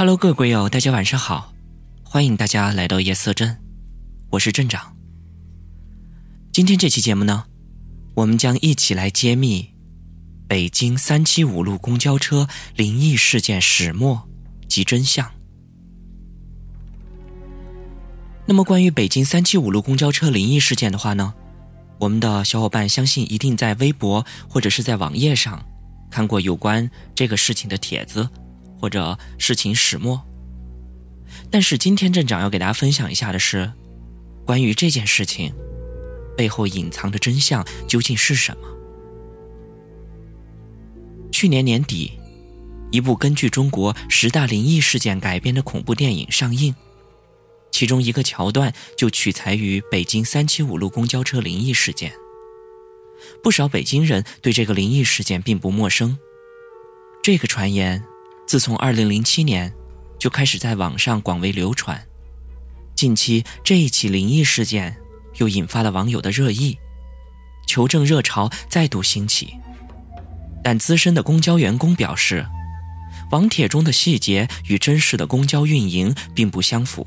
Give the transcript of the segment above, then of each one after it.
？Hello，各位鬼友，大家晚上好，欢迎大家来到夜色镇，我是镇长。今天这期节目呢？我们将一起来揭秘北京三七五路公交车灵异事件始末及真相。那么，关于北京三七五路公交车灵异事件的话呢，我们的小伙伴相信一定在微博或者是在网页上看过有关这个事情的帖子或者事情始末。但是，今天镇长要给大家分享一下的是关于这件事情。背后隐藏的真相究竟是什么？去年年底，一部根据中国十大灵异事件改编的恐怖电影上映，其中一个桥段就取材于北京三七五路公交车灵异事件。不少北京人对这个灵异事件并不陌生。这个传言自从二零零七年就开始在网上广为流传。近期这一起灵异事件。又引发了网友的热议，求证热潮再度兴起。但资深的公交员工表示，网帖中的细节与真实的公交运营并不相符，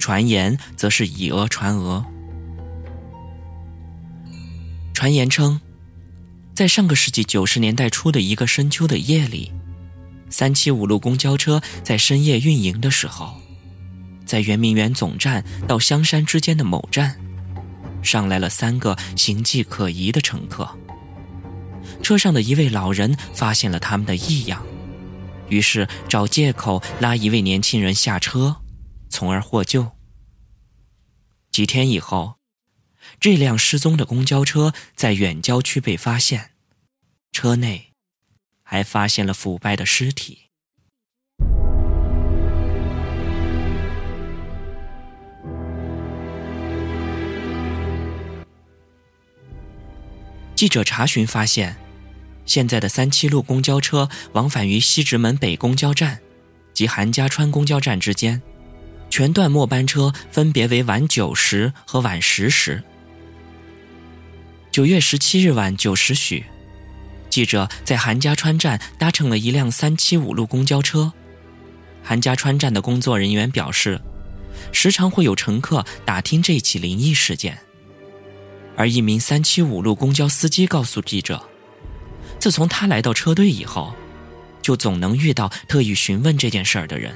传言则是以讹传讹。传言称，在上个世纪九十年代初的一个深秋的夜里，三七五路公交车在深夜运营的时候，在圆明园总站到香山之间的某站。上来了三个形迹可疑的乘客。车上的一位老人发现了他们的异样，于是找借口拉一位年轻人下车，从而获救。几天以后，这辆失踪的公交车在远郊区被发现，车内还发现了腐败的尸体。记者查询发现，现在的三七路公交车往返于西直门北公交站及韩家川公交站之间，全段末班车分别为晚九时和晚十时。九月十七日晚九时许，记者在韩家川站搭乘了一辆三七五路公交车。韩家川站的工作人员表示，时常会有乘客打听这起灵异事件。而一名三七五路公交司机告诉记者，自从他来到车队以后，就总能遇到特意询问这件事儿的人，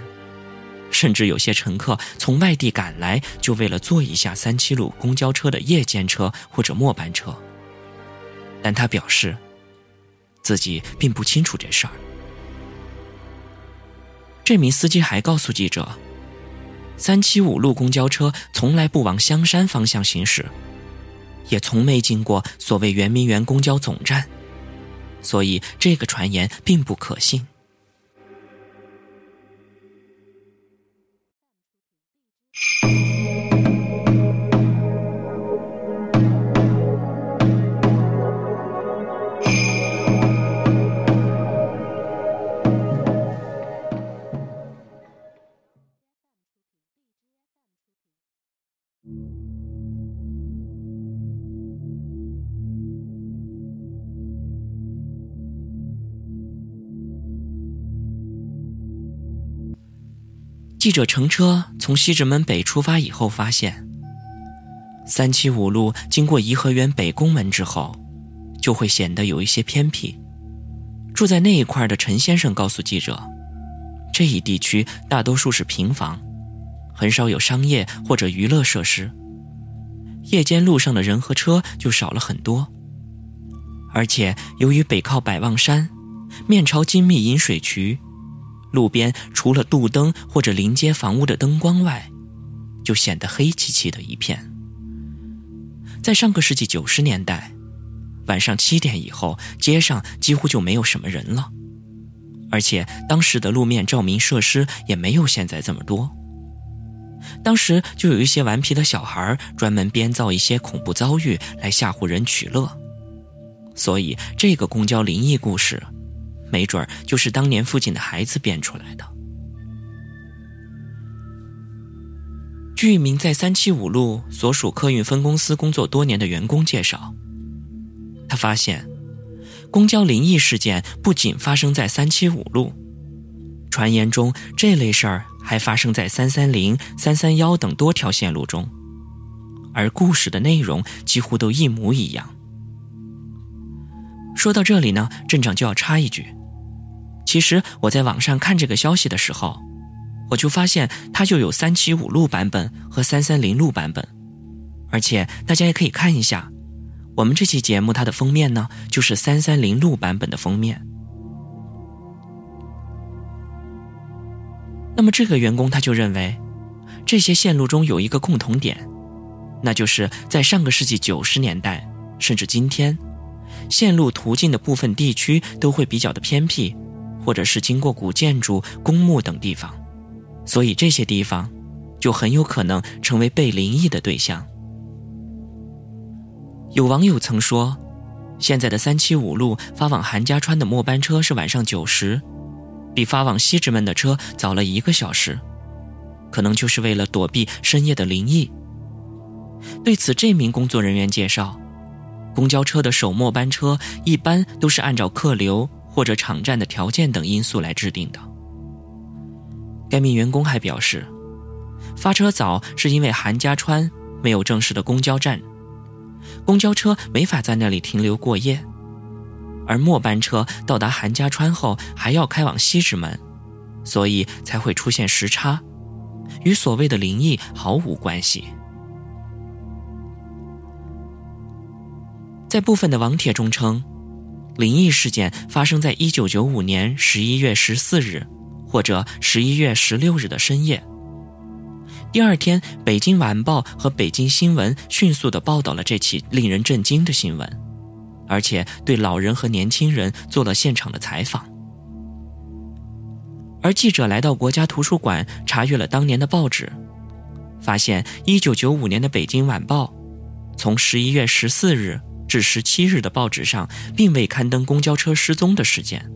甚至有些乘客从外地赶来，就为了坐一下三七路公交车的夜间车或者末班车。但他表示，自己并不清楚这事儿。这名司机还告诉记者，三七五路公交车从来不往香山方向行驶。也从没经过所谓圆明园公交总站，所以这个传言并不可信。记者乘车从西直门北出发以后，发现三七五路经过颐和园北宫门之后，就会显得有一些偏僻。住在那一块的陈先生告诉记者，这一地区大多数是平房，很少有商业或者娱乐设施，夜间路上的人和车就少了很多。而且由于北靠百望山，面朝金密引水渠。路边除了路灯或者临街房屋的灯光外，就显得黑漆漆的一片。在上个世纪九十年代，晚上七点以后，街上几乎就没有什么人了，而且当时的路面照明设施也没有现在这么多。当时就有一些顽皮的小孩专门编造一些恐怖遭遇来吓唬人取乐，所以这个公交灵异故事，没准儿就是当年父亲的孩子变出来的。据一名在三七五路所属客运分公司工作多年的员工介绍，他发现，公交灵异事件不仅发生在三七五路，传言中这类事儿。还发生在三三零、三三幺等多条线路中，而故事的内容几乎都一模一样。说到这里呢，镇长就要插一句：其实我在网上看这个消息的时候，我就发现它就有三七五路版本和三三零路版本，而且大家也可以看一下，我们这期节目它的封面呢，就是三三零路版本的封面。那么这个员工他就认为，这些线路中有一个共同点，那就是在上个世纪九十年代，甚至今天，线路途径的部分地区都会比较的偏僻，或者是经过古建筑、公墓等地方，所以这些地方就很有可能成为被灵异的对象。有网友曾说，现在的三七五路发往韩家川的末班车是晚上九时。比发往西直门的车早了一个小时，可能就是为了躲避深夜的灵异。对此，这名工作人员介绍，公交车的首末班车一般都是按照客流或者场站的条件等因素来制定的。该名员工还表示，发车早是因为韩家川没有正式的公交站，公交车没法在那里停留过夜。而末班车到达韩家川后还要开往西直门，所以才会出现时差，与所谓的灵异毫无关系。在部分的网帖中称，灵异事件发生在一九九五年十一月十四日或者十一月十六日的深夜。第二天，《北京晚报》和《北京新闻》迅速的报道了这起令人震惊的新闻。而且对老人和年轻人做了现场的采访，而记者来到国家图书馆查阅了当年的报纸，发现1995年的《北京晚报》从11月14日至十七日的报纸上并未刊登公交车失踪的事件，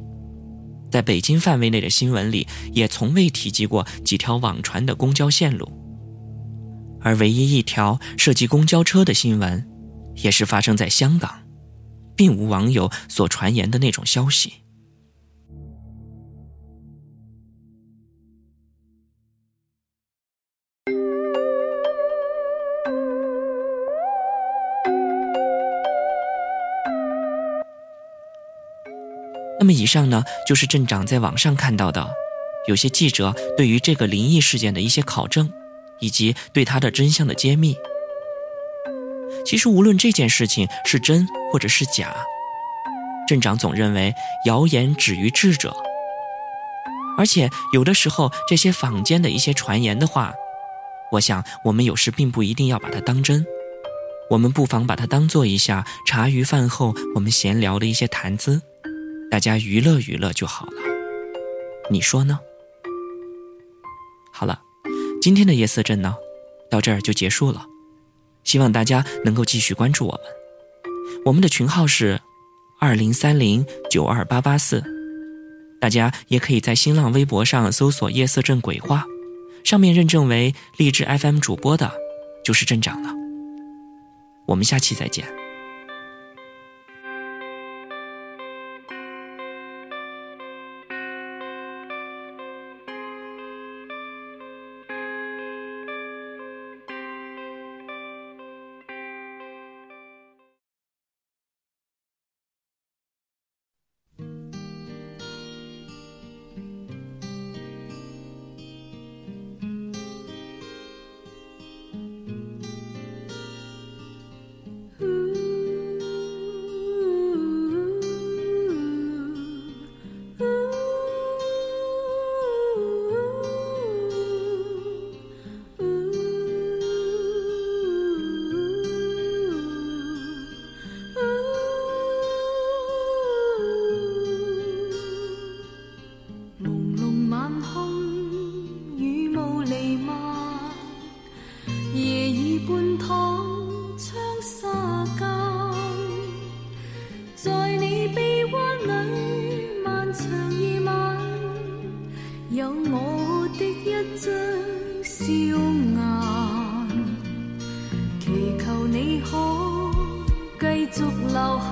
在北京范围内的新闻里也从未提及过几条网传的公交线路，而唯一一条涉及公交车的新闻，也是发生在香港。并无网友所传言的那种消息。那么，以上呢，就是镇长在网上看到的，有些记者对于这个灵异事件的一些考证，以及对它的真相的揭秘。其实，无论这件事情是真或者是假，镇长总认为谣言止于智者。而且，有的时候这些坊间的一些传言的话，我想我们有时并不一定要把它当真，我们不妨把它当做一下茶余饭后我们闲聊的一些谈资，大家娱乐娱乐就好了。你说呢？好了，今天的夜色镇呢，到这儿就结束了。希望大家能够继续关注我们，我们的群号是二零三零九二八八四，大家也可以在新浪微博上搜索“夜色镇鬼话”，上面认证为励志 FM 主播的，就是镇长了。我们下期再见。笑颜，祈求你可继续留下，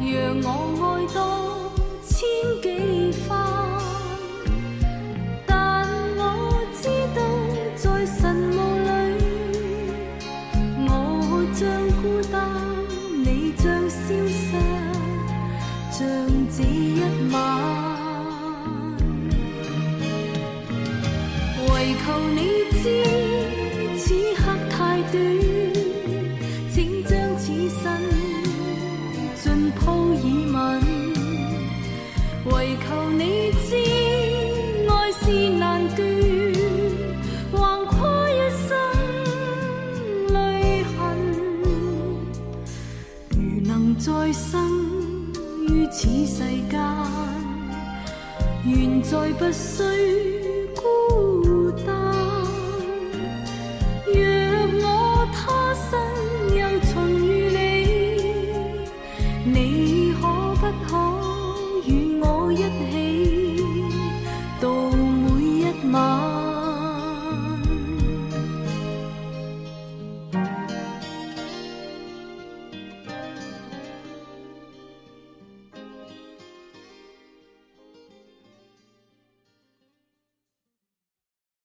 让我爱多千几番。但我知道在神雾里，我像孤单，你像消失，像这一晚。求你知，此刻太短，请将此生盡鋪以吻。唯求你知，爱是難斷，橫跨一生泪痕。如能再生於此世間，願再不需。你。